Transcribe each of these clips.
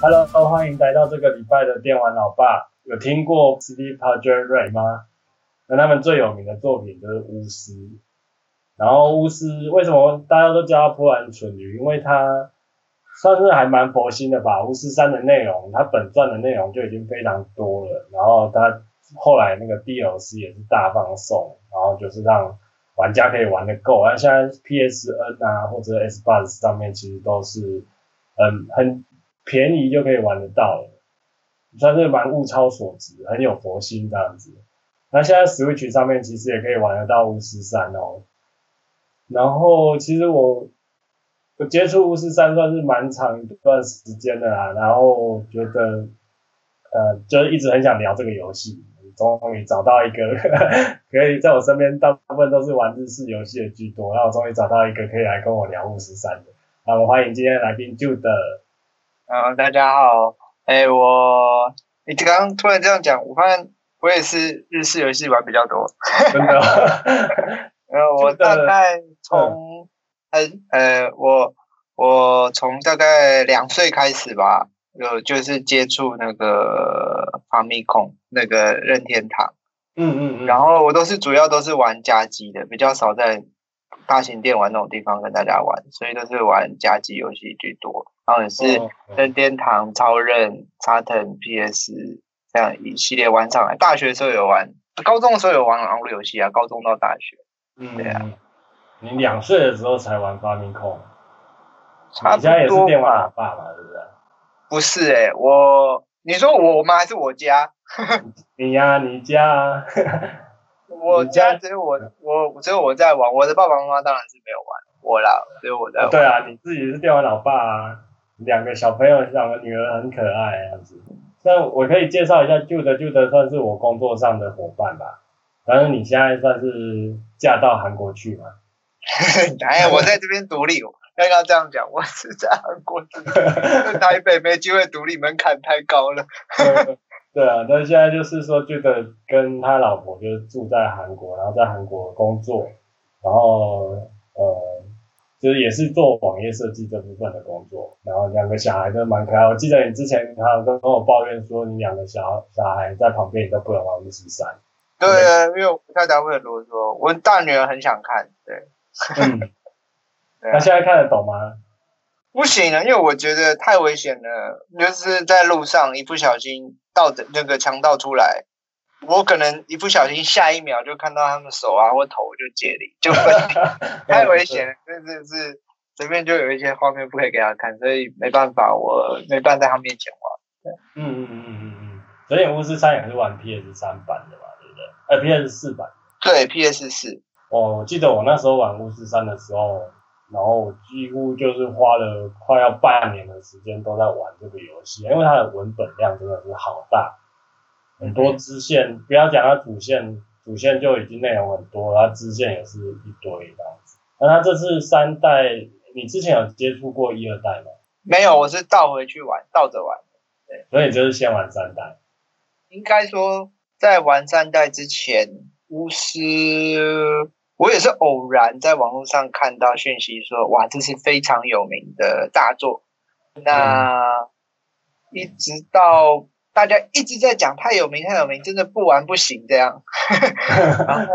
Hello，欢迎来到这个礼拜的电玩老爸。有听过 CD Projekt Red 吗？那他们最有名的作品就是巫师。然后巫师为什么大家都叫他波兰蠢驴？因为他算是还蛮佛心的吧。巫师三的内容，它本传的内容就已经非常多了。然后他后来那个 DLC 也是大放送，然后就是让玩家可以玩得够。那现在 PSN 啊或者 Xbox 上面其实都是嗯很便宜就可以玩得到了，算是蛮物超所值，很有佛心这样子。那现在 Switch 上面其实也可以玩得到巫师三哦。然后其实我我接触巫师三算是蛮长一段时间的啦，然后觉得呃就是一直很想聊这个游戏，终于找到一个 可以在我身边大部分都是玩日式游戏的居多，然后我终于找到一个可以来跟我聊巫师三的。那我欢迎今天来宾 Jude。嗯，大家好，哎我你刚刚突然这样讲，我发现我也是日式游戏玩比较多，真的。呃，我大概从，嗯、呃，我我从大概两岁开始吧，有就是接触那个 Famicom 那个任天堂，嗯嗯嗯，然后我都是主要都是玩家机的，比较少在大型电玩那种地方跟大家玩，所以都是玩家机游戏居多，然后也是任天堂、超任、沙腾、PS 这样一系列玩上来，大学的时候有玩，高中的时候有玩网络游戏啊，高中到大学。嗯，对啊，你两岁的时候才玩差不多？你家也是电玩老爸嘛，是不是？不是哎、欸，我你说我吗？还是我家？你呀、啊，你家啊。我家只有我，我只有我在玩，我的爸爸妈妈当然是没有玩，我啦，只有我在玩。对啊，你自己是电玩老爸啊，两个小朋友，两个女儿很可爱样子。那我可以介绍一下，Jude，Jude 算是我工作上的伙伴吧。反正你现在算是嫁到韩国去嘛？哎，我在这边独立，刚刚这样讲，我是在韩国独立，台北没机会独立，门槛太高了。对啊，但现在就是说，觉得跟他老婆就是住在韩国，然后在韩国工作，然后呃，就是也是做网页设计这部分的工作，然后两个小孩都蛮可爱。我记得你之前还有跟跟我抱怨说，你两个小小孩在旁边你都不能玩巫师三。对啊，因为我太太会很啰嗦，我大女儿很想看，对。嗯。那现在看得懂吗？不行了，因为我觉得太危险了，就是在路上一不小心盗的那个强盗出来，我可能一不小心下一秒就看到他们手啊或头就解离，就 太危险了，真的是随便就有一些画面不可以给他看，所以没办法，我没办法在他面前玩。对。嗯嗯嗯嗯嗯，所以巫师三也是玩 PS 三版的吧？呃，PS 四版。对，PS 四。哦，我记得我那时候玩巫师三的时候，然后我几乎就是花了快要半年的时间都在玩这个游戏，因为它的文本量真的是好大，很多支线，不要讲它主线，主线就已经内容很多，它支线也是一堆这样子。那它这次三代，你之前有接触过一二代吗？没有，我是倒回去玩，倒着玩。对，所以你就是先玩三代。应该说。在玩三代之前，巫师我也是偶然在网络上看到讯息说，哇，这是非常有名的大作。那一直到大家一直在讲太有名太有名，真的不玩不行这样。然后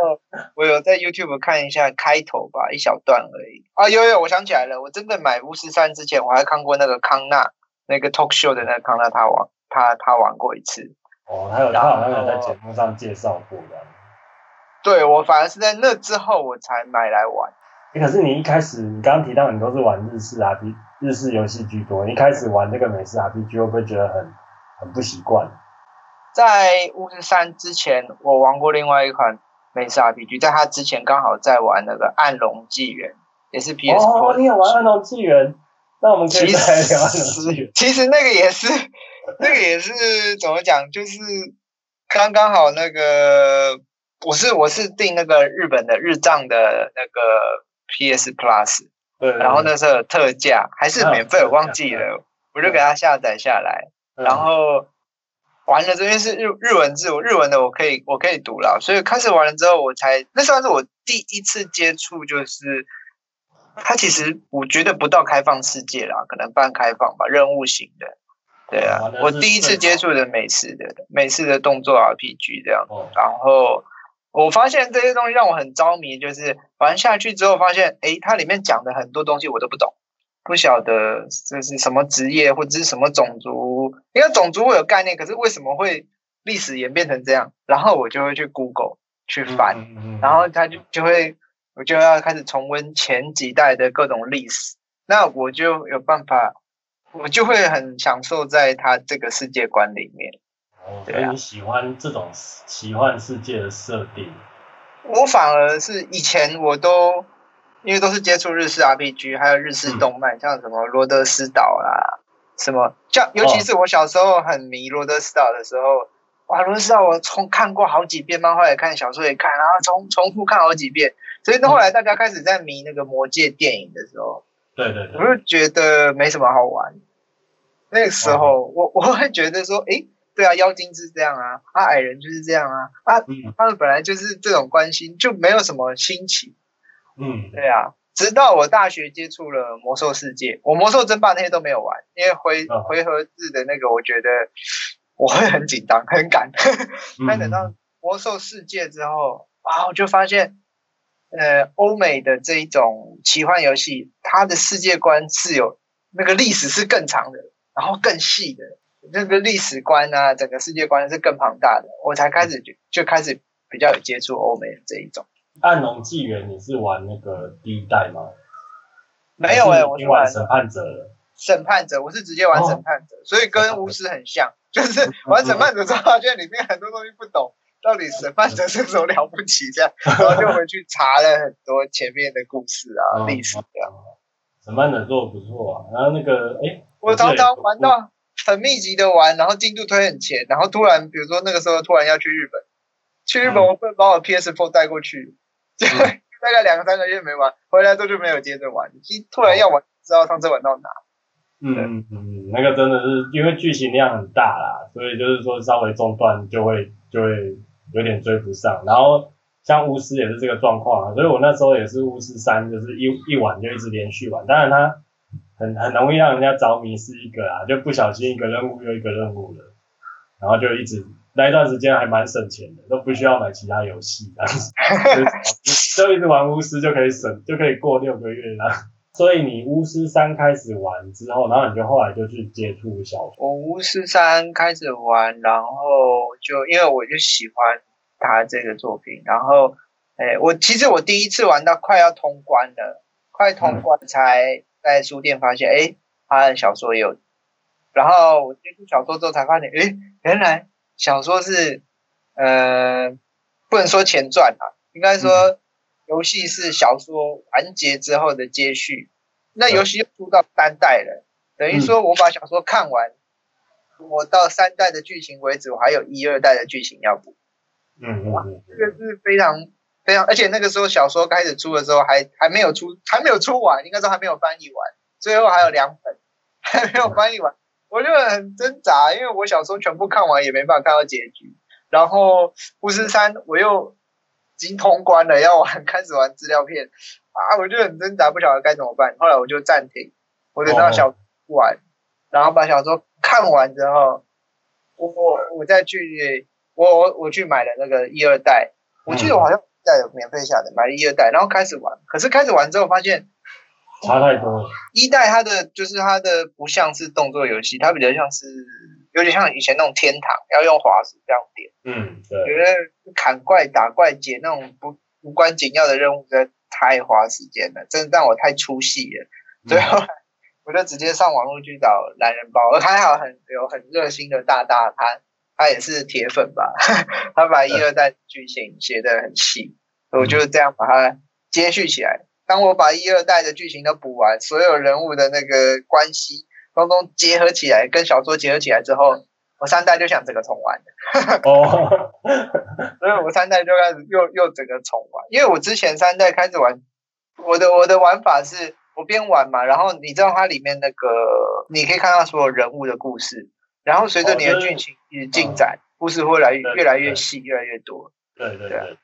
我有在 YouTube 看一下开头吧，一小段而已。啊，有有，我想起来了，我真的买巫师三之前，我还看过那个康纳那个 Talk Show 的那个康纳，他玩他他玩过一次。哦，他有他好像有在节目上介绍过的。对，我反而是在那之后我才买来玩。欸，可是你一开始你刚刚提到你都是玩日式 RPG 日式游戏居多，你一开始玩这个美式 RPG 会不会觉得很很不习惯？在巫师三之前，我玩过另外一款美式 RPG，在它之前刚好在玩那个暗龙纪元，也是 PS。哦，你有玩暗龙纪元？那我们可以再聊暗龙纪元。其实那个也是。那个也是怎么讲？就是刚刚好那个，我是我是订那个日本的日账的那个 PS Plus，对，对，然后那时候有特价还是免费，我忘记了，我就给他下载下来，然后玩了这边是日日文字，我日文的我可以我可以读了，所以开始玩了之后，我才那算是我第一次接触，就是它其实我觉得不到开放世界啦，可能半开放吧，任务型的。对啊，我第一次接触的美式的美式的动作 RPG 这样，哦、然后我发现这些东西让我很着迷，就是玩下去之后发现，哎，它里面讲的很多东西我都不懂，不晓得这是什么职业或者是什么种族，因为种族会有概念，可是为什么会历史演变成这样？然后我就会去 Google 去翻，嗯嗯嗯、然后他就就会我就要开始重温前几代的各种历史，那我就有办法。我就会很享受在他这个世界观里面。哦，所以你喜欢这种奇幻世界的设定？我反而是以前我都因为都是接触日式 RPG，还有日式动漫，嗯、像什么罗德斯岛啦，什么像尤其是我小时候很迷罗德斯岛的时候，哦、哇，罗德斯岛我重看过好几遍，漫画也看，小说也看，然后重重复看好几遍。所以到后来大家开始在迷那个魔界电影的时候。对对对，我就觉得没什么好玩。那个时候，哦、我 我会觉得说，诶，对啊，妖精是这样啊，啊，矮人就是这样啊，啊，嗯、他们本来就是这种关心，就没有什么新奇。嗯，对啊。直到我大学接触了魔兽世界，我魔兽争霸那些都没有玩，因为回、哦、回合制的那个，我觉得我会很紧张，很赶。但等到魔兽世界之后，啊，我就发现。呃，欧美的这一种奇幻游戏，它的世界观是有那个历史是更长的，然后更细的，那个历史观啊，整个世界观是更庞大的，我才开始就就开始比较有接触欧美的这一种。暗龙纪元，你是玩那个第一代吗？没有哎、欸，我是玩审判者。审判者，我是直接玩审判者，哦、所以跟巫师很像，就是玩审判者之后，发现里面很多东西不懂。到底审判者是什么了不起？这样，然后就回去查了很多前面的故事啊、历史这样。审判者做的不错啊，然后那个，哎，我常常玩到很密集的玩，然后进度推很前，然后突然，比如说那个时候突然要去日本，去日本我会把我 PS4 带过去，就大概两三个月没玩，回来之后就没有接着玩，突然要玩，不知道上次玩到哪。嗯嗯嗯，那个真的是因为剧情量很大啦，所以就是说稍微中断就会就会。有点追不上，然后像巫师也是这个状况啊，所以我那时候也是巫师三，就是一一玩就一直连续玩，当然它很很容易让人家着迷是一个啊，就不小心一个任务又一个任务了，然后就一直那一段时间还蛮省钱的，都不需要买其他游戏，这样子，就一直玩巫师就可以省，就可以过六个月了。所以你巫师三开始玩之后，然后你就后来就去接触小说。我巫师三开始玩，然后就因为我就喜欢他这个作品，然后，哎，我其实我第一次玩到快要通关了，快通关才在书店发现，哎、嗯，他的小说也有，然后我接触小说之后才发现，哎，原来小说是，呃，不能说前传啊，应该说。嗯游戏是小说完结之后的接续，那游戏又出到三代了，等于说我把小说看完，我到三代的剧情为止，我还有一二代的剧情要补。嗯，这个是非常非常，而且那个时候小说开始出的时候还还没有出，还没有出完，应该说还没有翻译完，最后还有两本还没有翻译完，我就很挣扎，因为我小说全部看完也没办法看到结局，然后巫师三我又。已经通关了，要玩开始玩资料片啊，我就很挣扎，不晓得该怎么办。后来我就暂停，我等到小说玩，然后把小说看完之后，我我我再去，我我我去买了那个一二代，我记得我好像在有免费下的，买了一二代，然后开始玩。可是开始玩之后发现差太多了。一代它的就是它的不像是动作游戏，它比较像是。有点像以前那种天堂，要用滑鼠这样点。嗯，对。觉得砍怪、打怪、解那种不无关紧要的任务，真的太花时间了，真的让我太出戏了。最后、嗯、我就直接上网络去找懒人包，而还好很有很热心的大大，他他也是铁粉吧，他把一二代剧情写得很细，嗯、我就这样把它接续起来。当我把一二代的剧情都补完，所有人物的那个关系。通通结合起来，跟小说结合起来之后，我三代就想整个重玩。哦，所以我三代就开始又又整个重玩，因为我之前三代开始玩，我的我的玩法是我边玩嘛，然后你知道它里面那个，你可以看到所有人物的故事，然后随着你的剧情一直进展，哦、故事会来越越来越细，越来越多。对对对，对，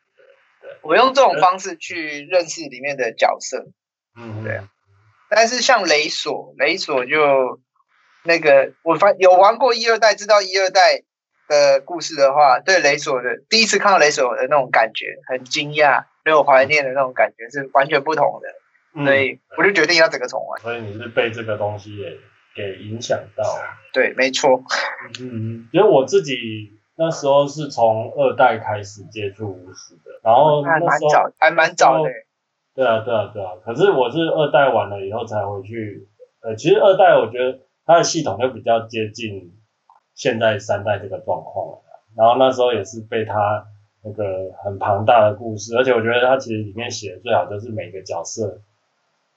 对，我用这种方式去认识里面的角色。嗯，对。但是像雷索，雷索就那个我发有玩过一二代，知道一二代的故事的话，对雷索的第一次看到雷索的那种感觉，很惊讶，没有怀念的那种感觉是完全不同的。嗯、所以我就决定要整个重玩。所以你是被这个东西给给影响到？对，没错。嗯，因为我自己那时候是从二代开始接触巫师的，然后那时候还蛮早的。对啊，对啊，对啊。可是我是二代完了以后才回去。呃，其实二代我觉得它的系统就比较接近现在三代这个状况了。然后那时候也是被它那个很庞大的故事，而且我觉得它其实里面写的最好就是每个角色，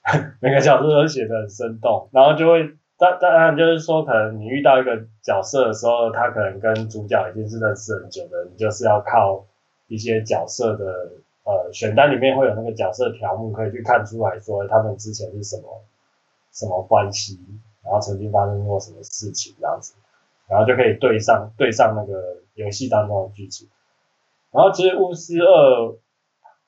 每个角色都写的很生动。然后就会，当当然就是说，可能你遇到一个角色的时候，他可能跟主角已经是认识很久的，你就是要靠一些角色的。呃，选单里面会有那个角色条目，可以去看出来说他们之前是什么什么关系，然后曾经发生过什么事情这样子，然后就可以对上对上那个游戏当中的剧情。然后其实巫师二，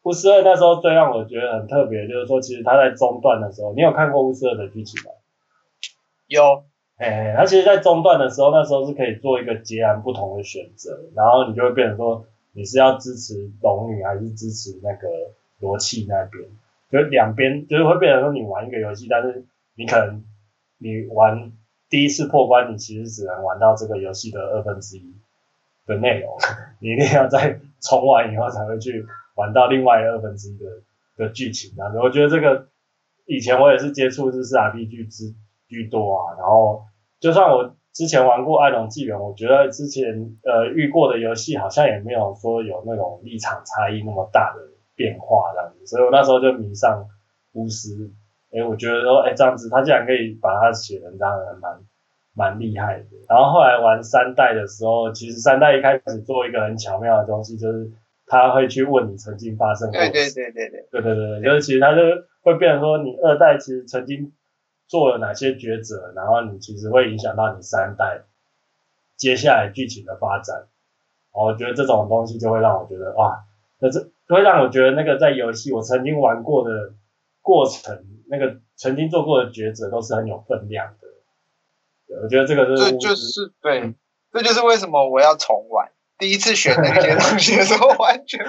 巫师二那时候最让我觉得很特别，就是说其实他在中段的时候，你有看过巫师二的剧情吗？有，哎，他其实，在中段的时候，那时候是可以做一个截然不同的选择，然后你就会变成说。你是要支持龙女还是支持那个罗契那边？就两边就是会变成说你玩一个游戏，但是你可能你玩第一次破关，你其实只能玩到这个游戏的二分之一的内容，你一定要再重玩以后才会去玩到另外二分之一的的剧情。然后我觉得这个以前我也是接触日式 RPG 之居多啊，然后就算我。之前玩过《艾龙纪元》，我觉得之前呃遇过的游戏好像也没有说有那种立场差异那么大的变化这样子，所以我那时候就迷上巫师。哎、欸，我觉得说，哎、欸，这样子他竟然可以把它写成这样，蛮蛮厉害的。然后后来玩三代的时候，其实三代一开始做一个很巧妙的东西，就是他会去问你曾经发生过对对对对。对对对对，就是其实他就会变成说，你二代其实曾经。做了哪些抉择，然后你其实会影响到你三代接下来剧情的发展。我觉得这种东西就会让我觉得哇，那这会让我觉得那个在游戏我曾经玩过的过程，那个曾经做过的抉择都是很有分量的。我觉得这个是这就是对，这就是为什么我要重玩。第一次选那些东西的时候，完全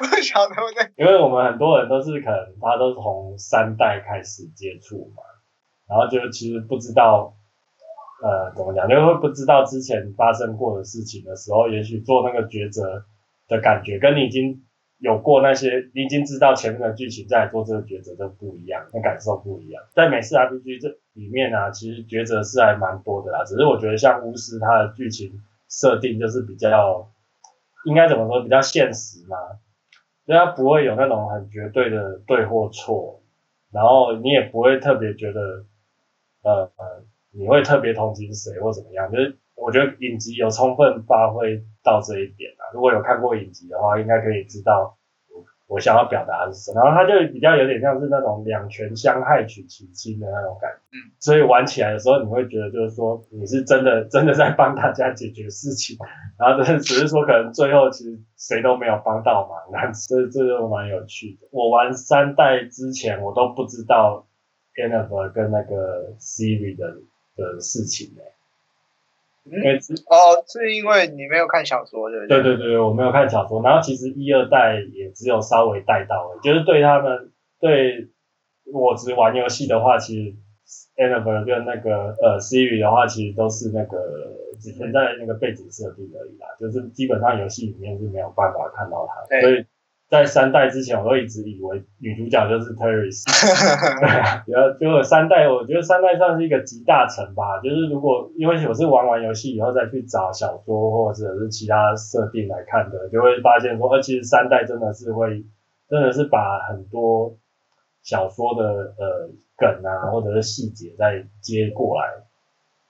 不晓得对？因为我们很多人都是可能他都是从三代开始接触嘛。然后就其实不知道，呃，怎么讲，就会不知道之前发生过的事情的时候，也许做那个抉择的感觉，跟你已经有过那些，你已经知道前面的剧情再来做这个抉择就不一样，那感受不一样。在美式 RPG 这里面啊，其实抉择是还蛮多的啦，只是我觉得像巫师它的剧情设定就是比较，应该怎么说，比较现实嘛，所以它不会有那种很绝对的对或错，然后你也不会特别觉得。呃呃，你会特别同情谁或怎么样？就是我觉得影集有充分发挥到这一点啊。如果有看过影集的话，应该可以知道我我想要表达的是什么。然后它就比较有点像是那种两权相害取其轻的那种感觉。嗯。所以玩起来的时候，你会觉得就是说你是真的真的在帮大家解决事情，然后只是只是说可能最后其实谁都没有帮到忙，那这这就蛮有趣的。我玩三代之前，我都不知道。Yennefer 跟那个 Siri 的的事情呢？因为哦，是因为你没有看小说，对不对？对对对，我没有看小说。然后其实一二代也只有稍微带到了，就是对他们，对我只玩游戏的话，其实 Yennefer 跟那个呃 Ciri 的话，其实都是那个只存在那个背景设定而已啦，就是基本上游戏里面是没有办法看到它，所以。在三代之前，我都一直以为女主角就是 Triss。对啊，然后结果三代，我觉得三代算是一个集大成吧。就是如果因为我是玩完游戏以后再去找小说或者是其他设定来看的，就会发现说，呃，其实三代真的是会，真的是把很多小说的呃梗啊或者是细节再接过来，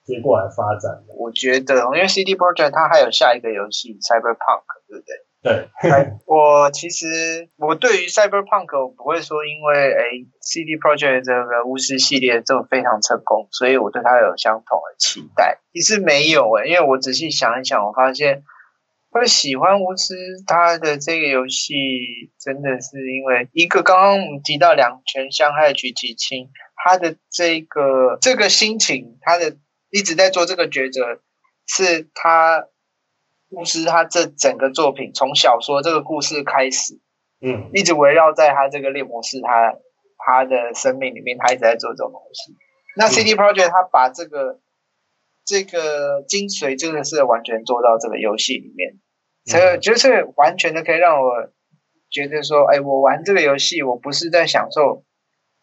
接过来发展的。我觉得，因为 CD Projekt 它还有下一个游戏 Cyberpunk，对不对？对，我其实我对于 Cyberpunk 我不会说，因为哎，CD Project 这个巫师系列就非常成功，所以我对它有相同的期待。其实没有诶，因为我仔细想一想，我发现会喜欢巫师它的这个游戏，真的是因为一个刚刚我们提到两权相害取其轻，他的这个这个心情，他的一直在做这个抉择，是他巫师他这整个作品从小说这个故事开始，嗯，一直围绕在他这个猎魔师他他的生命里面，他一直在做这种东西。那 CD Project 他把这个这个精髓真的是完全做到这个游戏里面，所以就是完全的可以让我觉得说，哎，我玩这个游戏，我不是在享受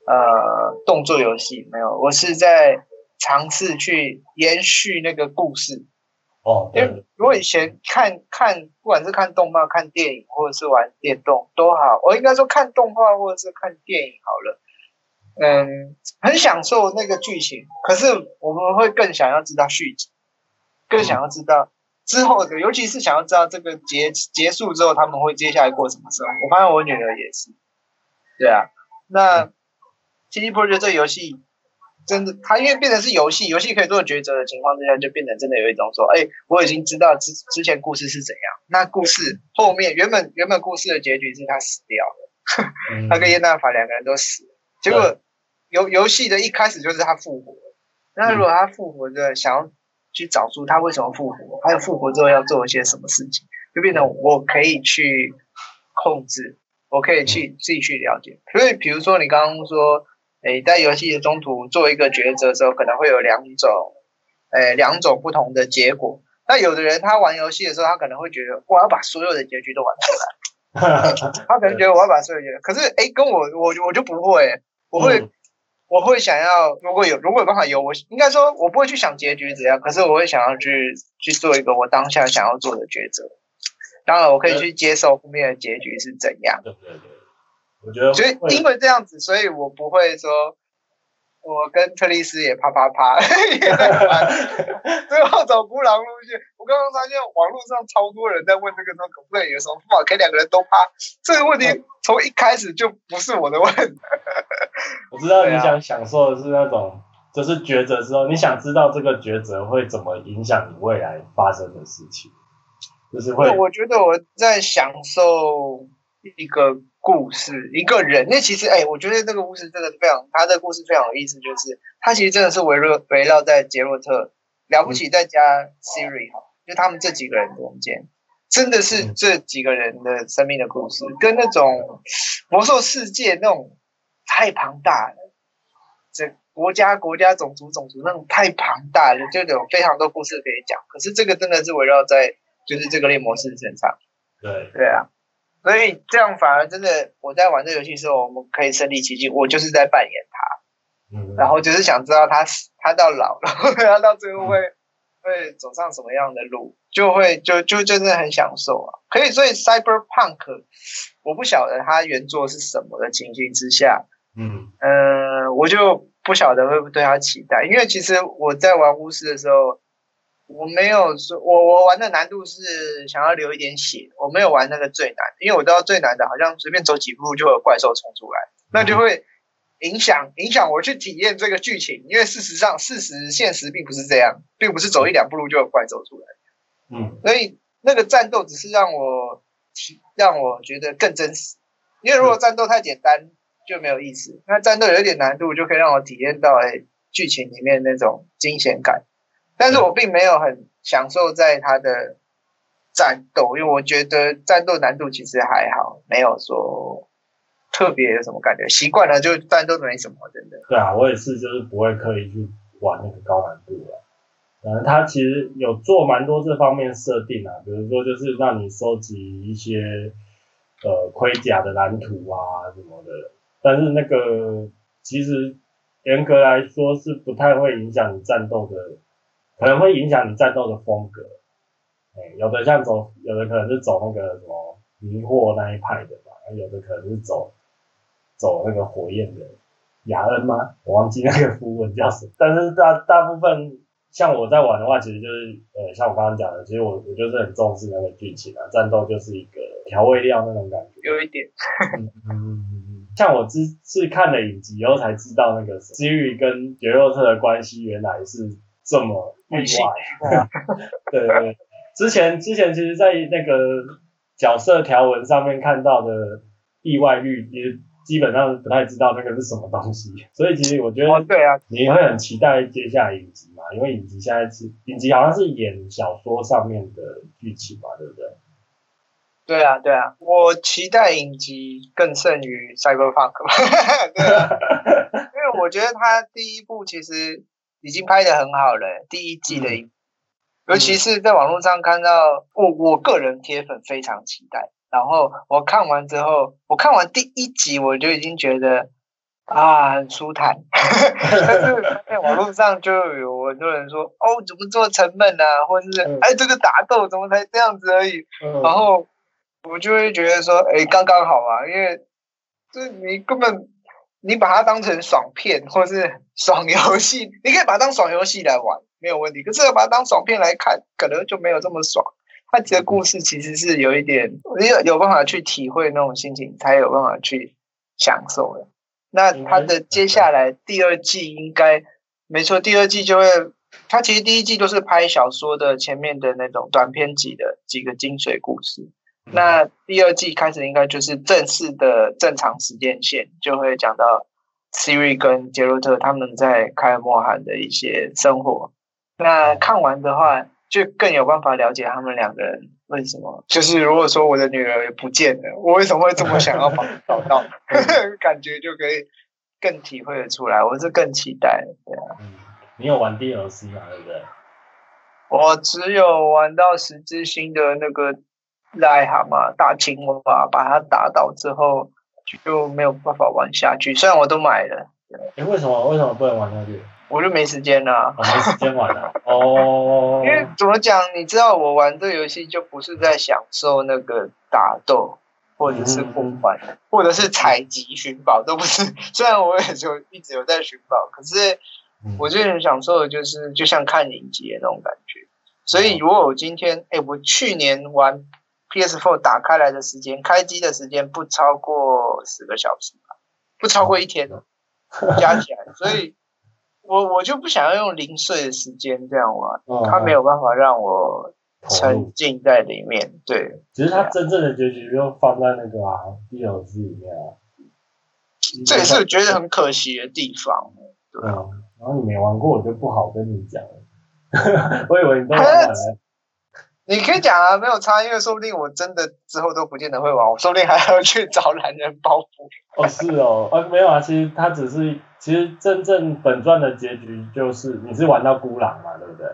呃动作游戏，没有，我是在尝试去延续那个故事。哦，因为如果以前看看，不管是看动漫、看电影，或者是玩电动都好，我应该说看动画或者是看电影好了。嗯，很享受那个剧情，可是我们会更想要知道续集，更想要知道之后的，尤其是想要知道这个结结束之后他们会接下来过什么生活。我发现我女儿也是，对啊。那 CD Projekt 这游戏真的，他因为变成是游戏，游戏可以做抉择的情况之下，就变成真的有一种说，哎，我已经知道之之前故事是怎样，那故事后面原本原本故事的结局是他死掉了，他跟叶娜法两个人都死了，结果。游游戏的一开始就是他复活，那如果他复活的想要去找出他为什么复活，还有复活之后要做一些什么事情，就变成我可以去控制，我可以去自己去了解。所以比如说你刚刚说，诶，在游戏的中途做一个抉择的时候，可能会有两种，诶，两种不同的结果。那有的人他玩游戏的时候，他可能会觉得我要把所有的结局都玩出来，他可能觉得我要把所有结局，可是诶，跟我我我就不会，我会。我会想要，如果有如果有办法有，我应该说，我不会去想结局怎样，可是我会想要去去做一个我当下想要做的抉择。当然，我可以去接受后面的结局是怎样。对对对，我觉得。所以因为这样子，所以我不会说。我跟特丽斯也啪啪啪，最后走孤狼路线。我刚刚发现网络上超多人在问这个说，可不可以有什么方法可以两个人都啪？这个问题从一开始就不是我的问题。我知道你想享受的是那种，就是抉择之后，你想知道这个抉择会怎么影响你未来发生的事情，就是会。我觉得我在享受一个。故事一个人，那其实哎，我觉得这个故事真的非常，他的故事非常有意思，就是他其实真的是围绕围绕在杰洛特了不起，再加 Siri 哈，就他们这几个人中间，真的是这几个人的生命的故事，跟那种魔兽世界那种太庞大了，这国家国家种族种族那种太庞大了，就有非常多故事可以讲。可是这个真的是围绕在就是这个猎魔士身上，对。对啊。所以这样反而真的，我在玩这个游戏的时候，我们可以身临其境。我就是在扮演他，嗯，然后就是想知道他他到老了，然后到最后会、嗯、会走上什么样的路，就会就就真的很享受啊。可以，所以 Cyberpunk，我不晓得他原作是什么的情形之下，嗯呃，我就不晓得会不会对他期待，因为其实我在玩巫师的时候。我没有说，我我玩的难度是想要流一点血，我没有玩那个最难，因为我知道最难的好像随便走几步就有怪兽冲出来，那就会影响影响我去体验这个剧情，因为事实上事实现实并不是这样，并不是走一两步路就有怪兽出来，嗯，所以那个战斗只是让我体让我觉得更真实，因为如果战斗太简单就没有意思，那战斗有一点难度就可以让我体验到哎剧情里面那种惊险感。但是我并没有很享受在他的战斗，因为我觉得战斗难度其实还好，没有说特别有什么感觉，习惯了就战斗没什么，真的。对啊，我也是，就是不会刻意去玩那个高难度的。嗯，他其实有做蛮多这方面设定啊，比如说就是让你收集一些呃盔甲的蓝图啊什么的，但是那个其实严格来说是不太会影响你战斗的。可能会影响你战斗的风格，哎，有的像走，有的可能是走那个什么迷惑那一派的吧，有的可能是走走那个火焰的雅恩吗？我忘记那个符文叫什么。但是大大部分像我在玩的话，其实就是呃，像我刚刚讲的，其实我我就是很重视那个剧情啊，战斗就是一个调味料那种感觉。有一点。嗯嗯嗯，像我之是看了影集以后才知道，那个 Ciri 跟杰洛特的关系原来是。这么意外，对。对对，之前之前其实，在那个角色条文上面看到的意外率，也基本上不太知道那个是什么东西，所以其实我觉得，哦，对啊，你会很期待接下来影集嘛？因为影集现在是影集好像是演小说上面的剧情嘛，对不对？对啊，对啊，我期待影集更胜于 Cyberpunk，对啊，因为我觉得他第一部其实已经拍的很好了，第一季的尤其是在网络上看到，我我个人铁粉非常期待。然后我看完之后，我看完第一集我就已经觉得啊很舒坦，但是在网络上就有很多人说哦怎么这么沉闷啊，或者是哎这个打斗怎么才这样子而已，然后我就会觉得说哎刚刚好啊，因为这你根本你把它当成爽片或是爽游戏，你可以把它当爽游戏来玩没有问题，可是要把它当爽片来看，可能就没有这么爽。它这个故事其实是有一点，你有有办法去体会那种心情，才有办法去享受的。那它的接下来第二季应该没错，第二季就会，它其实第一季都是拍小说的前面的那种短篇集的几个精髓故事。那第二季开始应该就是正式的正常时间线，就会讲到 Siri 跟杰洛特他们在凯尔莫罕的一些生活。那看完的话。就更有办法了解他们两个人为什么。就是如果说我的女儿不见了，我为什么会这么想要把她找到？感觉就可以更体会得出来。我是更期待，对啊。嗯，你有玩 DLC 吗？对不对？我只有玩到十字星的那个癞蛤蟆大青蛙，把它打倒之后就没有办法玩下去。虽然我都买了。哎，为什么？为什么不能玩下去？我就没时间了，哦，没时间玩了哦。因为怎么讲，你知道我玩这个游戏就不是在享受那个打斗，或者是破关，嗯、或者是采集寻宝，都不是。虽然我也就一直有在寻宝，可是我最很享受的就是就像看影集的那种感觉。所以如果我今天，哎，我去年玩 PS4 打开来的时间，开机的时间不超过十个小时吧，不超过一天，加起来，所以。我 我就不想要用零碎的时间这样玩，嗯、他没有办法让我沉浸在里面。对，其实它真正的结局就放在那个啊 DLC 里面啊，这也是我觉得很可惜的地方。对，啊，然后你没玩过，我就不好跟你讲了。我以为你都玩完了。你可以讲啊，没有差，因为说不定我真的之后都不见得会玩，我说不定还要去找男人包袱。哦，是哦，啊，没有啊，其实他只是，其实真正本传的结局就是你是玩到孤狼嘛，对不对？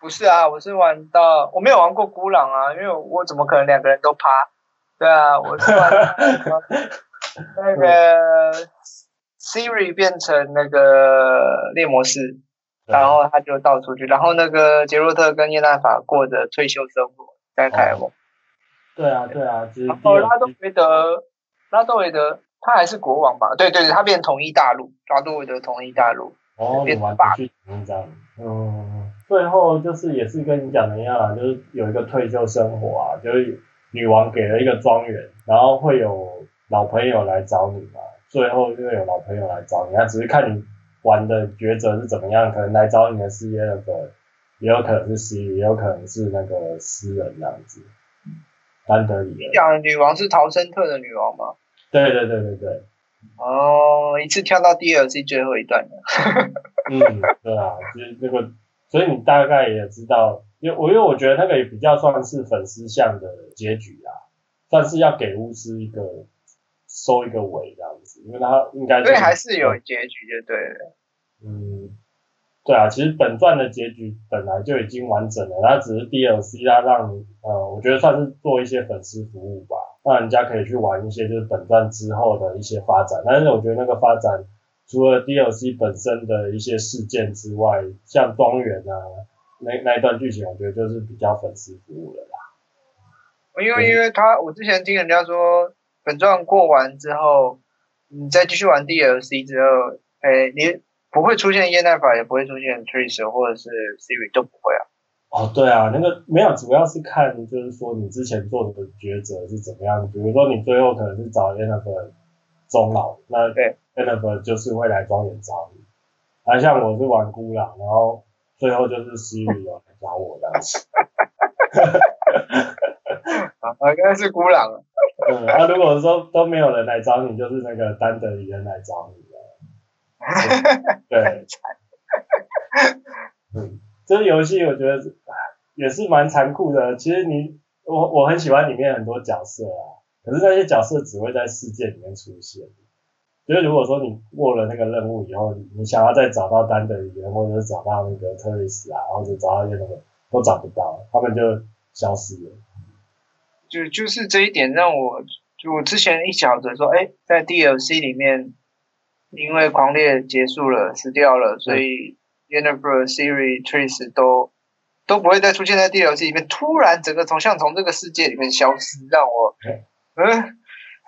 不是啊，我是玩到我没有玩过孤狼啊，因为我怎么可能两个人都趴？对啊，我是玩到 那个 Siri 变成那个猎魔士。然后他就到处去，然后那个杰洛特跟叶娜法过着退休生活，在凯尔蒙。对啊，对啊，就是。然后拉多维德，拉多维德他还是国王吧？对对对，他变统一大陆，拉多维德统一大陆。哦，变完全去统一大陆。嗯，最后就是也是跟你讲的一样啊，就是有一个退休生活啊，就是女王给了一个庄园，然后会有老朋友来找你嘛，最后就会有老朋友来找你，他只是看你。玩的抉择是怎么样？可能来找你的是那个，也有可能是 C，也有可能是那个私人这样子。安德里。你讲的女王是逃生特的女王吗？对对对对对。哦，一次跳到 DLC 最后一段了。嗯，对啊，就是那个，所以你大概也知道，因为我因为我觉得那个也比较算是粉丝向的结局啊，算是要给巫师一个。收一个尾这样子，因为他应该，所以还是有结局就对了。嗯，对啊，其实本传的结局本来就已经完整了，它只是 DLC，它让你呃，我觉得算是做一些粉丝服务吧，让人家可以去玩一些就是本传之后的一些发展。但是我觉得那个发展除了 DLC 本身的一些事件之外，像庄园啊那那一段剧情，我觉得就是比较粉丝服务的啦。因为因为他我之前听人家说。本传过完之后，你再继续玩 DLC 之后，哎，你不会出现叶奈法，也不会出现 Triss 或者是 Siri 都不会啊。哦，对啊，那个没有，主要是看就是说你之前做的抉择是怎么样。比如说你最后可能是找 Yennefer 终老，那对 Yennefer 就是会来庄园找你。而像我是玩孤狼，然后最后就是 Ciri 来找我这样子。啊，应该是孤狼。嗯，那、啊、如果说都没有人来找你，就是那个丹德里人来找你了。对。嗯，这个游戏我觉得也是蛮残酷的。其实你我我很喜欢里面很多角色啊，可是那些角色只会在世界里面出现。就是如果说你过了那个任务以后，你想要再找到丹德里人，或者是找到那个特瑞斯啊，或者找到一些什么，都找不到，他们就消失了。就就是这一点让我，就我之前一晓得说，哎，在 DLC 里面，因为狂猎结束了，死掉了，所以 Yennefer、Ciri、Triss 都都不会再出现在 DLC 里面。突然，整个从像从这个世界里面消失，让我，嗯。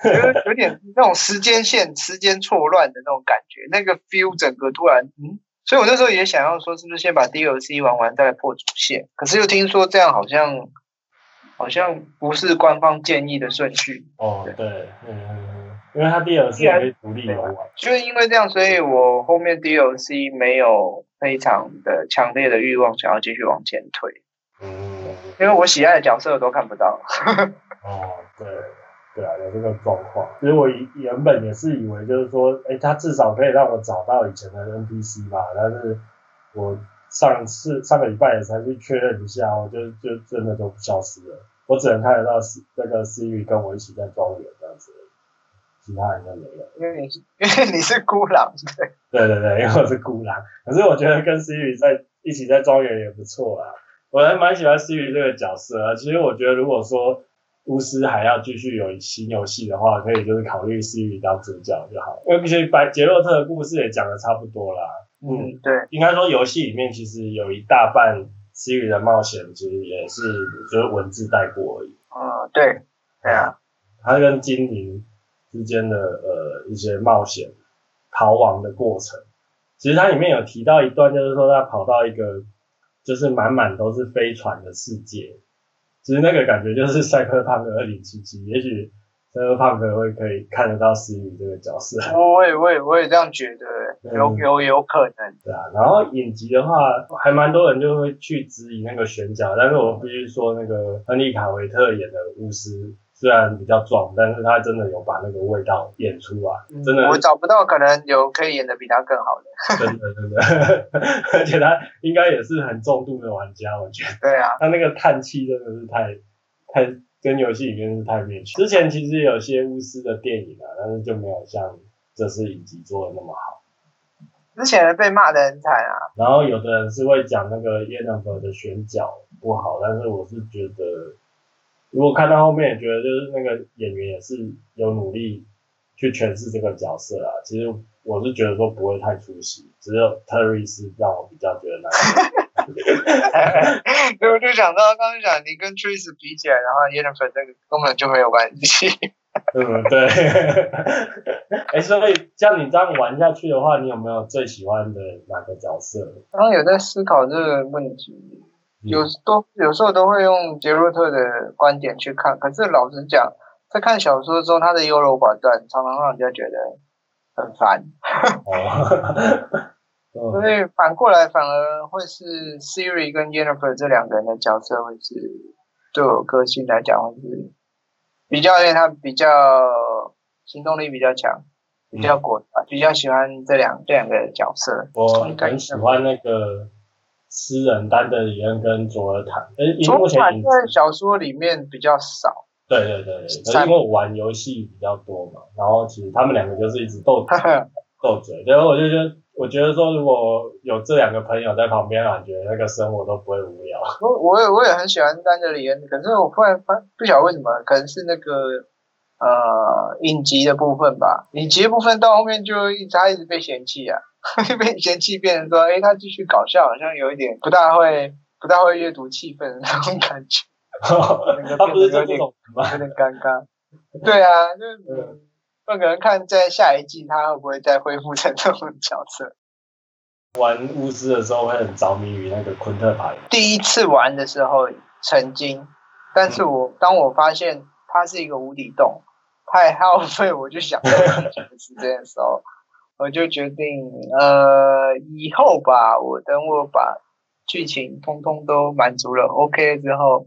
觉得有点那种时间线、时间错乱的那种感觉，那个 feel 整个突然，嗯，所以我那时候也想要说，是不是先把 DLC 玩完再来破主线？可是又听说这样好像好像不是官方建议的顺序。哦，对，嗯，因为它 DLC 可以独立游玩，就是因为这样，所以我后面 DLC 没有非常的强烈的欲望想要继续往前推。嗯，因为我喜爱的角色我都看不到。哦，对。对啊，有这个状况。其实我原本也是以为，就是说，哎，他至少可以让我找到以前的 NPC 吧。但是，我上次上个礼拜也才去确认一下，我就就真的都消失了。我只能看得到那个 Ciri 跟我一起在庄园这样子，其他人都没有。因为你是因为你是孤狼，对。对对对，因为我是孤狼。可是我觉得跟 Ciri 在一起在庄园也不错啊。我还蛮喜欢 Ciri 这个角色啊。其实我觉得，如果说巫师还要继续有新游戏的话，可以就是考虑 Ciri 当主角就好，因为其实白杰洛特的故事也讲的差不多啦。嗯，对，应该说游戏里面其实有一大半 Siri 的冒险，其实也是就是文字带过而已。啊、嗯，对，对啊，他跟精灵之间的呃一些冒险逃亡的过程，其实它里面有提到一段，就是说他跑到一个就是满满都是飞船的世界。其实那个感觉就是赛克胖哥二零七七，也许赛克胖哥会可以看得到 Ciri 这个角色。我也我也我也这样觉得，有有有可能。对啊，然后影集的话，还蛮多人就会去质疑那个选角，但是我必须说，那个亨利卡维特演的巫师。虽然比较壮，但是他真的有把那个味道演出来，真的。我找不到可能有可以演的比他更好的。真 的真的，而且他应该也是很重度的玩家，我觉得。对啊。他那个叹气真的是太太跟游戏里面是太密切。之前其实有些巫师的电影啊，但是就没有像这次影集做的那么好。之前被骂的很惨啊。然后有的人是会讲那个 Yennefer 的选角不好，但是我是觉得。如果看到后面也觉得就是那个演员也是有努力去诠释这个角色啊，其实我是觉得说不会太出戏，只有特瑞斯让我比较觉得难。对，我就想到刚刚讲你跟 Triss 比起来，然后 y e n n i f e r 那个根本就没有关系。嗯，对。哎、欸，所以像你这样玩下去的话，你有没有最喜欢的哪个角色？刚刚有在思考这个问题。有都有时候都会用杰洛特的观点去看，可是老实讲，在看小说的时候，他的优柔寡断常常让人家觉得很烦。所以反过来反而会是 Siri 跟 Jennifer 这两个人的角色会是对我个性来讲会是比较，因为他比较行动力比较强，比较果断，比较喜欢这两这两个角色。我很喜欢那个。诗人丹德里恩跟卓尔坦，哎，目前在小说里面比较少。对对对，因为我玩游戏比较多嘛，然后其实他们两个就是一直斗 斗嘴，然后我就觉得，我觉得说如果有这两个朋友在旁边，感觉那个生活都不会无聊。我我也我也很喜欢丹德里恩，可是我忽然发不晓得为什么，可能是那个呃影集的部分吧，影集的部分到后面就一直他一直被嫌弃啊。被嫌弃，变成说，哎、欸，他继续搞笑，好像有一点不大会，不大会阅读气氛的那种感觉。他不是这种吗？有点尴尬。对啊，就是，那可能看在下一季他会不会再恢复成这种角色。玩巫师的时候会很着迷于那个昆特牌。第一次玩的时候曾经，但是我、嗯、当我发现它是一个无底洞，太耗费，我就想到时间的时候。我就决定，呃，以后吧，我等我把剧情通通都满足了，OK 之后，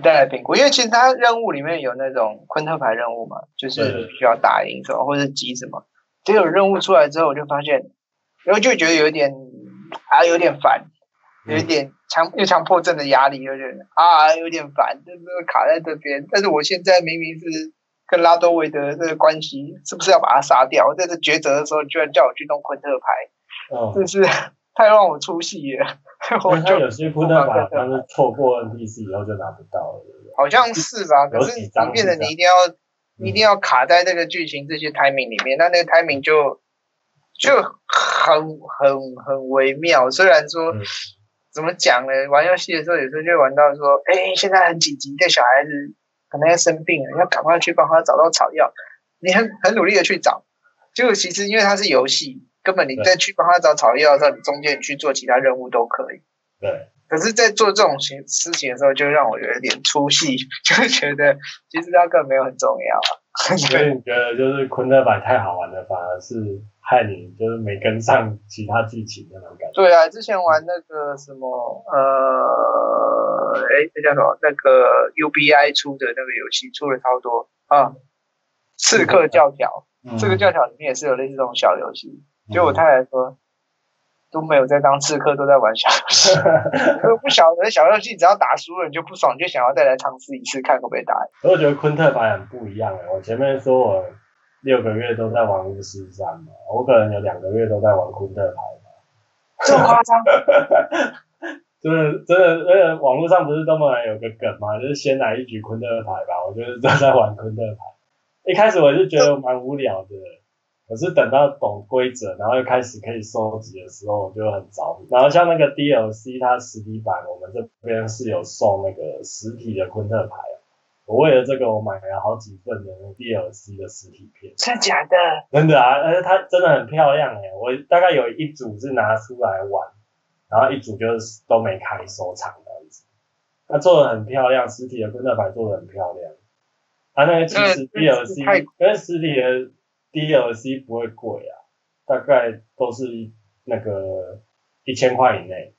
再来评估，因为其实他任务里面有那种昆特牌任务嘛，就是需要打赢什么或者击什么。结果任务出来之后，我就发现，然后就觉得有点啊，有点烦，有一点强又强迫症的压力，有点啊，有点烦，就是卡在这边。但是我现在明明是跟拉多维德这个关系，是不是要把他杀掉？在这抉择的时候，居然叫我去弄昆特牌，哦，真是太让我出戏了。我就有些昆特牌，但是错过 NPC 以后就拿不到了，好像是吧？可是当变得你一定要，一定要卡在那个剧情这些 timing 里面，那那个 timing 就就很很很微妙。虽然说怎么讲呢？玩游戏的时候有时候就玩到说，哎，现在很紧急，这小孩子可能要生病了，要赶快去帮他找到草药。你很很努力的去找，结果其实因为它是游戏。根本你再去帮他找草药的时候，你中间去做其他任务都可以。对。可是，在做这种情事情的时候，就让我有一点出戏，就觉得其实它根本没有很重要。所以你觉得就是昆特版太好玩了，反而是害你就是没跟上其他剧情的那种感觉。对啊，之前玩那个什么呃，哎，那叫什么？那个 UBI 出的那个游戏出了超多啊，刺客教条。嗯。这个教条里面也是有类似这种小游戏。就我太太说，都没有在当刺客，都在玩小游戏。不晓得小游戏只要打输了你就不爽，就想要再来尝试一次，看可不可以打。我觉得昆特牌很不一样哎，我前面说我六个月都在玩巫师三嘛，我可能有两个月都在玩昆特牌嘛。这么夸张？真 的真的，那个网络上不是都么有个梗嘛？就是先来一局昆特牌吧，我就是都在玩昆特牌。一开始我是觉得蛮无聊的。可是等到懂规则，然后又开始可以收集的时候，我就很着迷。然后像那个 DLC，它实体版我们这边是有送那个实体的昆特牌，我为了这个，我买了好几份的那个 DLC 的实体片。真的假的？真的啊，而且它真的很漂亮哎！我大概有一组是拿出来玩，然后一组就是都没开收藏的样子。它做的很漂亮，实体的昆特牌做的很漂亮。它那个其实 DLC 跟实体的。DLC 不会贵啊，大概都是那个一千块以内，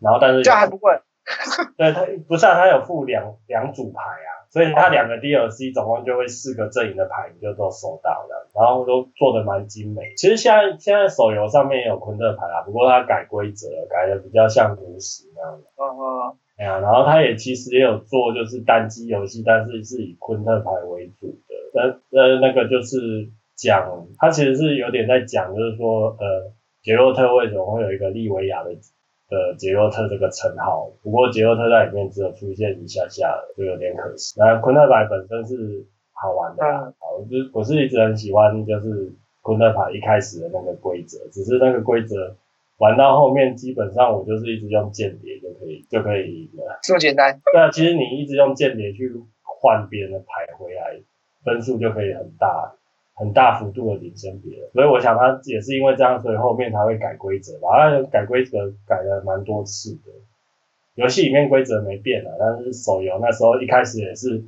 然后但是这还不贵，对，它不是啊，它有附两两组牌啊，所以它两个 DLC 总共就会四个阵营的牌你就都收到了，然后都做的蛮精美。其实现在现在手游上面也有昆特牌啊，不过它改规则了，改的比较像炉石那样的。嗯嗯。哎呀，然后他也其实也有做就是单机游戏，但是是以昆特牌为主的。呃呃，那个就是讲，他其实是有点在讲，就是说，呃，杰洛特为什么会有一个利维亚的的杰洛特这个称号？不过杰洛特在里面只有出现一下下，就有点可惜。那昆特牌本身是好玩的，好，就我是一直很喜欢，就是昆特牌一开始的那个规则，只是那个规则玩到后面，基本上我就是一直用间谍就可以就可以赢了，这么简单？对啊，其实你一直用间谍去换别人的牌回来。分数就可以很大，很大幅度的领先别人，所以我想他也是因为这样，所以后面才会改规则吧。他改规则改了蛮多次的，游戏里面规则没变了，但是手游那时候一开始也是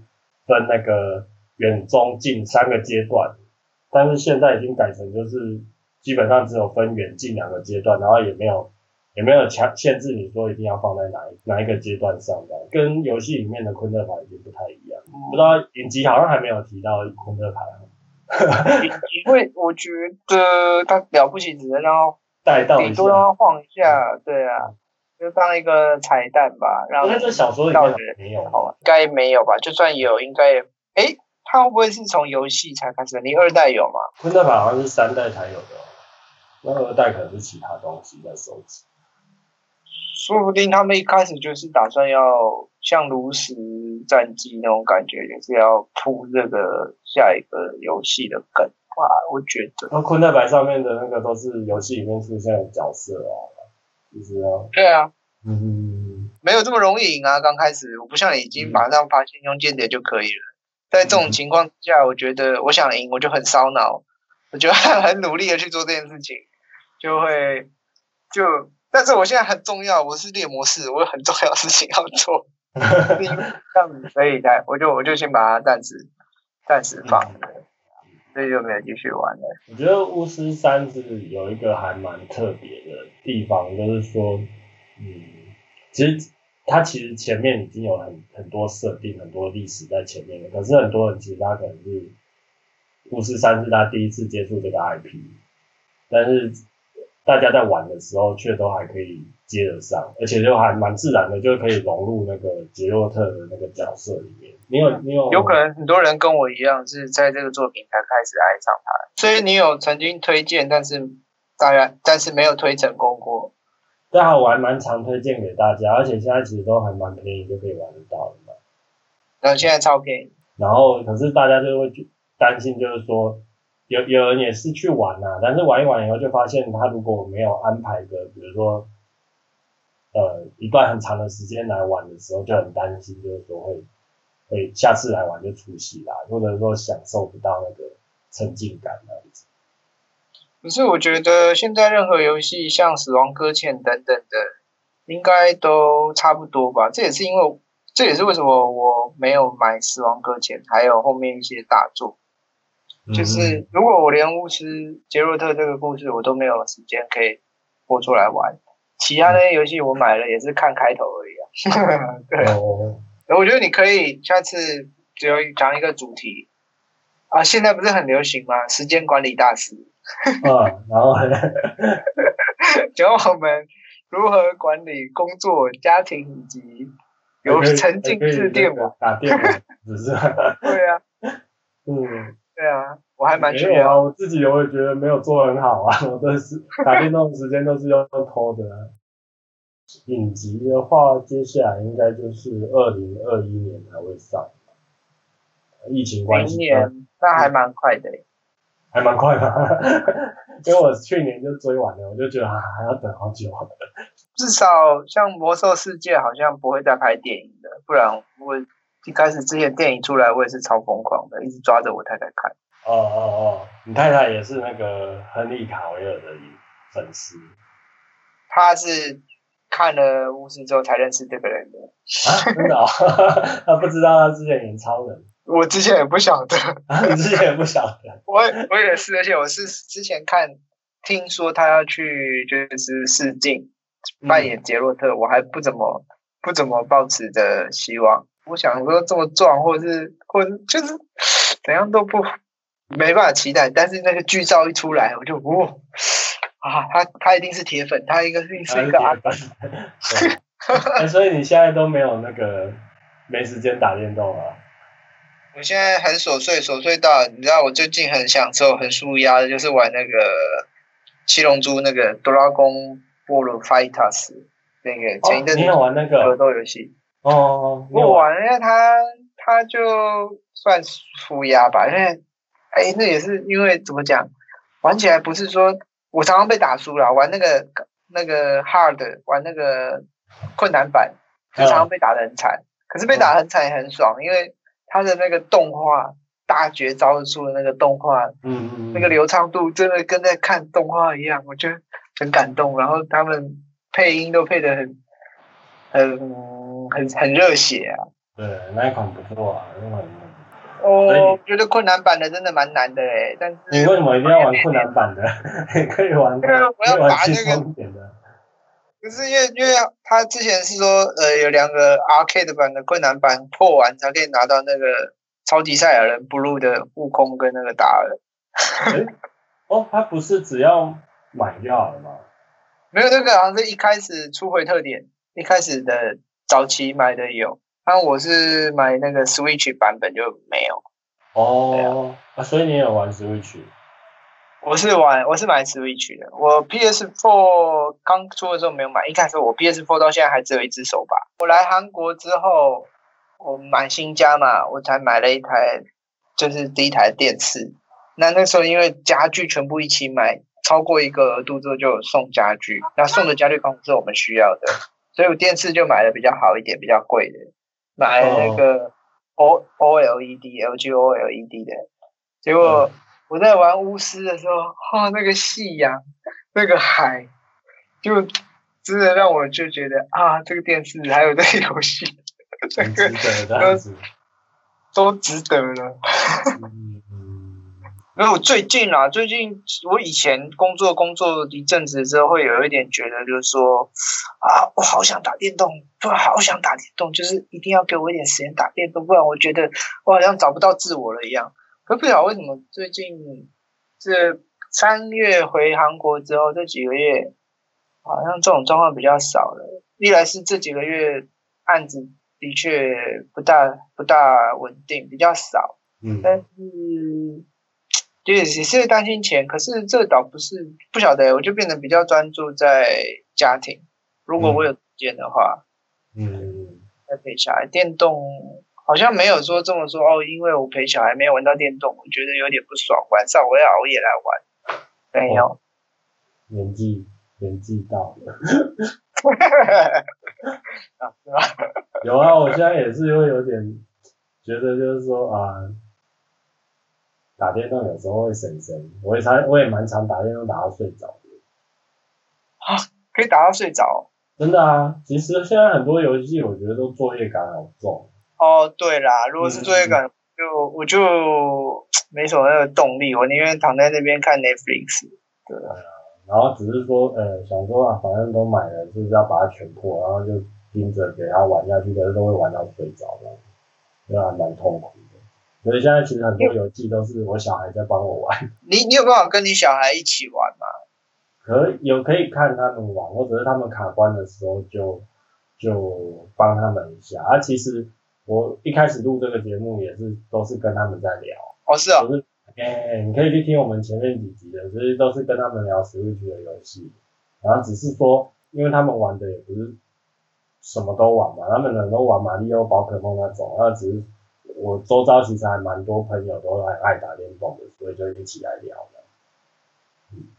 分那个远、中、近三个阶段，但是现在已经改成就是基本上只有分远近两个阶段，然后也没有也没有强限制你说一定要放在哪一哪一个阶段上的，跟游戏里面的昆特牌已经不太一样。不知道影集好像还没有提到昆特牌，因为我觉得他了不起，只能让 带到顶多让他晃一下，对啊，就当一个彩蛋吧。然后这小说里面没有吧，应该没有吧？就算有，应该也哎，他会不会是从游戏才开始？你二代有吗？昆特牌好像是三代才有的，那二代可能是其他东西在收集。说不定他们一开始就是打算要像炉石战记那种感觉，也是要铺这个下一个游戏的梗吧？我觉得。那困在白上面的那个都是游戏里面出现的角色啊，就是啊。对啊。嗯。没有这么容易赢啊！刚开始我不像你已经马上发现用间谍就可以了。在这种情况下，我觉得我想赢我就很烧脑，我就很努力的去做这件事情，就会就。但是我现在很重要，我是猎魔士，我有很重要的事情要做，这样子，所以才我就我就先把它暂时暂时放了，所以就没有继续玩了。我觉得巫师三是有一个还蛮特别的地方，就是说，嗯，其实它其实前面已经有很很多设定、很多历史在前面了。可是很多人其实他可能是巫师三是他第一次接触这个 IP，但是大家在玩的时候却都还可以接得上，而且就还蛮自然的，就可以融入那个杰洛特的那个角色里面。你有你有？有可能很多人跟我一样是在这个作品才开始爱上他，所以你有曾经推荐，但是当然但是没有推成功过。但好玩，蛮常推荐给大家，而且现在其实都还蛮便宜，就可以玩得到的嘛。然后，现在超便宜。然后，可是大家就会担心，就是说，有有人也是去玩啊，但是玩一玩以后就发现，他如果没有安排的，比如说，呃，一段很长的时间来玩的时候，就很担心，就是说会会下次来玩就出戏啦，或者说享受不到那个沉浸感那样子。可是我觉得现在任何游戏，像《死亡搁浅》等等的，应该都差不多吧。这也是因为，这也是为什么我没有买《死亡搁浅》，还有后面一些大作。就是如果我连《巫师杰洛特》这个故事我都没有时间可以播出来玩，其他那些游戏我买了也是看开头而已啊。对，我觉得你可以下次只有讲一个主题啊。现在不是很流行吗？时间管理大师。啊，然后呢？教我们如何管理工作、家庭以及有沉浸式电网打电话，只是对啊，嗯，对啊，我还蛮觉得我自己我也觉得没有做很好啊，我都是打电动的时间都是用偷的。影集的话，接下来应该就是二零二一年才会上，疫情关系，年那还蛮快的。还蛮快的，因为我去年就追完了，我就觉得还还要等好久。至少像魔兽世界好像不会再拍电影的，不然我一开始之前电影出来，我也是超疯狂的，一直抓着我太太看。哦哦哦，你太太也是那个亨利卡维尔的粉丝？他是看了巫师之后才认识这个人的。啊，真的哦？他不知道他之前演超人。我之前也不晓得，你之前也不晓得，我我也是，而且我是之前看听说他要去就是试镜扮演杰洛特，嗯、我还不怎么不怎么抱持着希望。我想说这么壮，或者是或者就是 怎样都不没办法期待。但是那个剧照一出来，我就哦啊，他他一定是铁粉，他应该是是一个阿粉。所以你现在都没有那个没时间打电动啊？我现在很琐碎，琐碎到你知道，我最近很享受、很舒压的，就是玩那个七龙珠那个 Dragon Ball FighterZ 那个前一阵子你有玩那个格斗游戏哦？我玩，因为他他就算舒压吧，因为哎，那也是因为怎么讲，玩起来不是说我常常被打输了，玩那个那个 Hard 玩那个困难版，就常常被打的很惨，嗯、可是被打得很惨也很爽，因为。他的那个动画大绝招出的那个动画，嗯嗯，那个流畅度真的跟在看动画一样，我觉得很感动。然后他们配音都配得很很很很热血啊。对，那一款不错啊，那款。我觉得困难版的真的蛮难的哎，但是你为什么一定要玩困难版的？你可以玩，因为我要把那个。可是因为因为他之前是说，呃，有两个 arcade 版的困难版破完才可以拿到那个超级赛亚人 blue 的悟空跟那个达尔。欸。哦，他不是只要买就好了吗？没有，那个好像是一开始初回特点，一开始的早期买的有，但我是买那个 switch 版本就没有。哦，啊，所以你有玩 switch？我是玩，我是买 Switch 的。我 PS4 刚出的时候没有买，一开始我 PS4 到现在还只有一只手把。我来韩国之后，我买新家嘛，我才买了一台，就是第一台电视。那那时候因为家具全部一起买，超过一个额度之后就有送家具。那送的家具刚好是我们需要的，所以我电视就买的比较好一点，比较贵的，买那个 O OLED LG OLED 的，结果。我在玩巫师的时候，哦，那个夕阳，那个海，就真的让我就觉得啊，这个电视还有这个游戏，这个都都值得了。嗯，没有，最近啊，最近我以前工作工作一阵子之后，会有一点觉得，就是说啊，我好想打电动，不好想打电动，就是一定要给我一点时间打电动，不然我觉得我好像找不到自我了一样。可不晓得为什么最近这三月回韩国之后这几个月，好像这种状况比较少了。一来是这几个月案子的确不大不大稳定，比较少，嗯，但是。就也是担心钱，可是这倒不是不晓得，我就变得比较专注在家庭。如果我有时间的话，嗯，再陪小孩。电动好像没有说这么说哦，因为我陪小孩没有玩到电动，我觉得有点不爽。晚上我要熬夜来玩，没有。哦、年纪年纪到了 啊，是吧？有啊，我现在也是会有点觉得，就是说啊。打电动有时候会神神，我也常，我也蛮常打电动打到睡着的。啊，可以打到睡着？真的啊，其实现在很多游戏我觉得都作业感好重。哦，对啦，如果是作业感，就、嗯、我就 没什么那个动力，我宁愿躺在那边看 Netflix。对啊，然后只是说，呃，想说啊，反正都买了，就是要把它全破，然后就盯着给他玩下去，可是都会玩到睡着的，那还蛮痛苦。所以现在其实很多游戏都是我小孩在帮我玩。你你有办法跟你小孩一起玩吗？可有可以看他们玩，或者是他们卡关的时候就就帮他们一下。啊，其实我一开始录这个节目也是都是跟他们在聊。哦，是啊。就是，哎、欸，你可以去听我们前面几集的，其实都是跟他们聊 Switch 的游戏。然后只是说，因为他们玩的也不是什么都玩嘛，他们很多玩马里奥、宝可梦那种，那只是。我周遭其实还蛮多朋友都爱爱打电动的，所以就一起来聊的。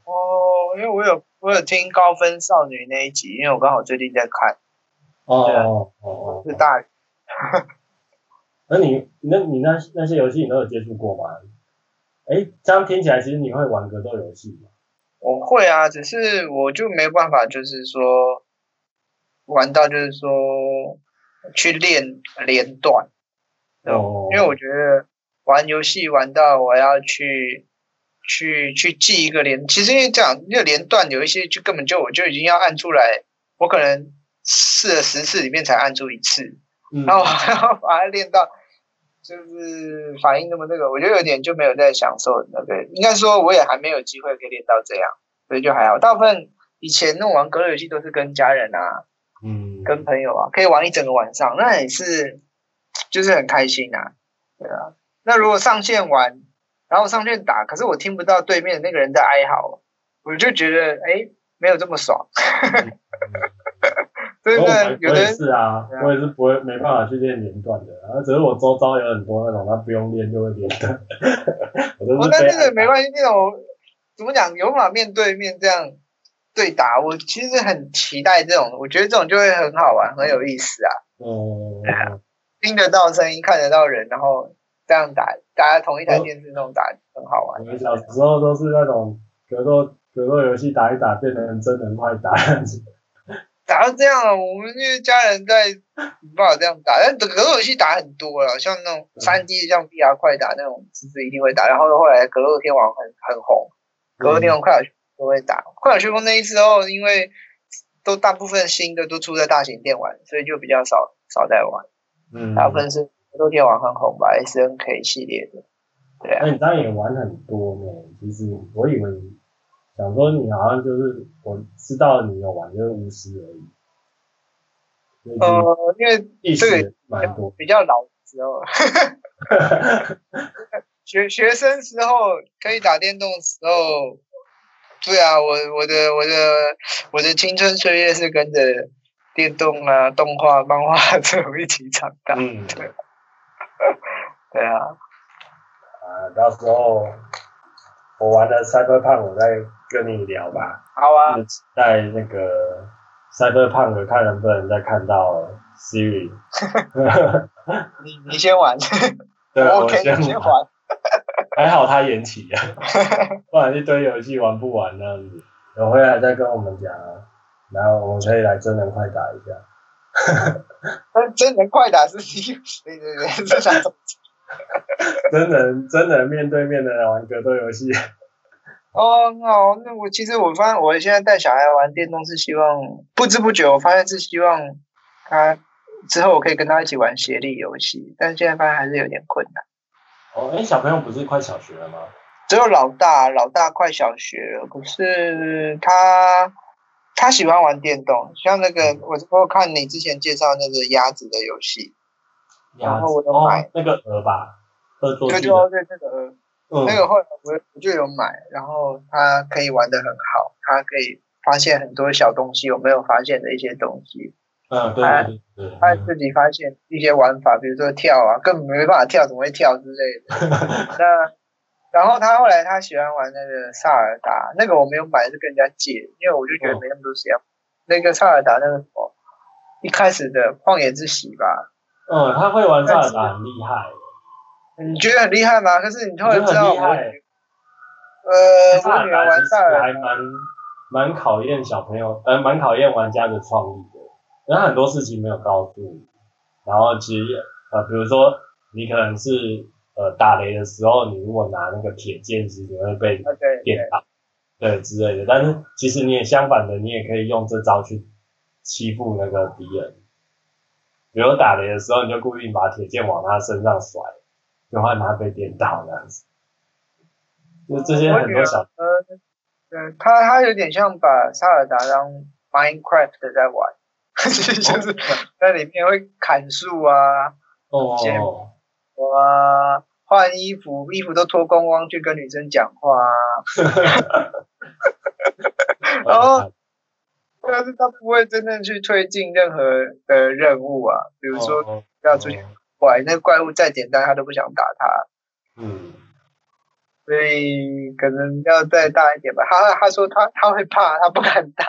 哦，因为我有我有听高分少女那一集，因为我刚好最近在看。哦哦哦哦，是大。那你那你那那些游戏你都有接触过吗？哎，这样听起来其实你会玩格斗游戏吗？我会啊，只是我就没办法，就是说玩到就是说去练连段。哦，因为我觉得玩游戏玩到我要去去去记一个连，其实因为这样，那个连段有一些就根本就我就已经要按出来，我可能试了十次里面才按出一次，嗯、然后还要把它练到就是反应那么那个，我觉得有点就没有在享受那个，应该说我也还没有机会可以练到这样，所以就还好。大部分以前那种玩格斗游戏都是跟家人啊，嗯，跟朋友啊，可以玩一整个晚上，那也是。就是很开心啊，对啊。那如果上线玩，然后上线打，可是我听不到对面那个人在哀嚎，我就觉得哎，没有这么爽。对不对？有的是啊，我也是不会没办法去练连段的，然后只是我周遭有很多那种他不用练就会连的。我那这个没关系，那种怎么讲，有办法面对面这样对打，我其实很期待这种，我觉得这种就会很好玩，很有意思啊。哦、嗯。听得到声音，看得到人，然后这样打，大家同一台电视那种打，很好玩。我们小时候都是那种格斗格斗游戏，打一打变成真人快打样子。打到这样了，我们因为家人在没办法这样打，但格斗游戏打很多了，像那种三 D 像 VR 快打那种，其实一定会打。然后后来格斗天王很很红，格斗天王快打旋风都会打。快打旋风那一次后，因为都大部分新的都出在大型电玩，所以就比较少少在玩。嗯，大部分是格斗天王很红吧，S N K 系列的，对啊。那你当然也玩很多呢。其实我以为你想说你好像就是我知道你有玩就是巫师而已。呃，因为这个蛮多，比较老的时候，学学生时候可以打电动的时候，对啊，我我的我的我的青春岁月是跟着。电动啊，动画、漫画这种一起长大。嗯，对。对啊。啊，到时候我玩了 Cyberpunk，我再跟你聊吧。好啊。在那个 Cyberpunk 看能不能再看到 Siri。你你先玩。对，我先先玩。还好他延期啊，不然一堆游戏玩不完那样子。等回来再跟我们讲啊。然后我们可以来真人快打一下，真人快打是对对对，这啥东西？真人真人面对面的来玩格斗游戏。哦，好，那我其实我发现，我现在带小孩玩电动是希望不知不觉，我发现是希望他之后我可以跟他一起玩协力游戏，但现在发现还是有点困难。哦，哎，小朋友不是快小学了吗？只有老大，老大快小学了，可是他他喜欢玩电动，像那个我我看你之前介绍那个鸭子的游戏，然后我都买、哦、那个鹅吧，鹅做对对对，这个鹅。嗯、那个后来我我就有买，然后他可以玩的很好，他可以发现很多小东西我没有发现的一些东西。嗯，对对对，对，他自己发现一些玩法，比如说跳啊，根本没办法跳，怎么会跳之类的。那然后他后来他喜欢玩那个萨尔达，那个我没有买，是跟人家借，因为我就觉得没那么多时间。哦、那个萨尔达那个什么，一开始的旷野之息吧。嗯，他会玩萨尔达很厉害。你觉得很厉害吗？可是你后来知道我，呃，我女儿玩萨尔达还蛮蛮考验小朋友，呃，蛮考验玩家的创意的。因为很多事情没有告诉你，然后其实呃，比如说你可能是呃打雷的时候，你如果拿那个铁剑，其实你会被电到，对，对之类的。但是其实你也相反的，你也可以用这招去欺负那个敌人。比如打雷的时候，你就故意把铁剑往他身上甩。就怕他被电到这样子，就这些很多小，呃，对，他他有点像把萨尔达当 Minecraft 在玩，就是在里面会砍树啊，哦，哇，换衣服，衣服都脱光光去跟女生讲话啊，然后，但是他不会真正去推进任何的任务啊，比如说要出去。怪那个怪物再简单，他都不想打他。嗯，所以可能要再大一点吧。他他说他他会怕，他不敢打。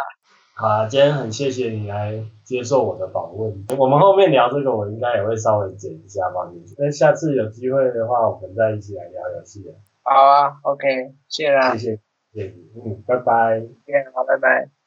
好啊，今天很谢谢你来接受我的访问。我们后面聊这个，我应该也会稍微剪一下放进去。那下次有机会的话，我们再一起来聊游戏。好啊，OK，谢谢啦。谢谢，谢谢，嗯，拜拜。谢谢好，拜拜。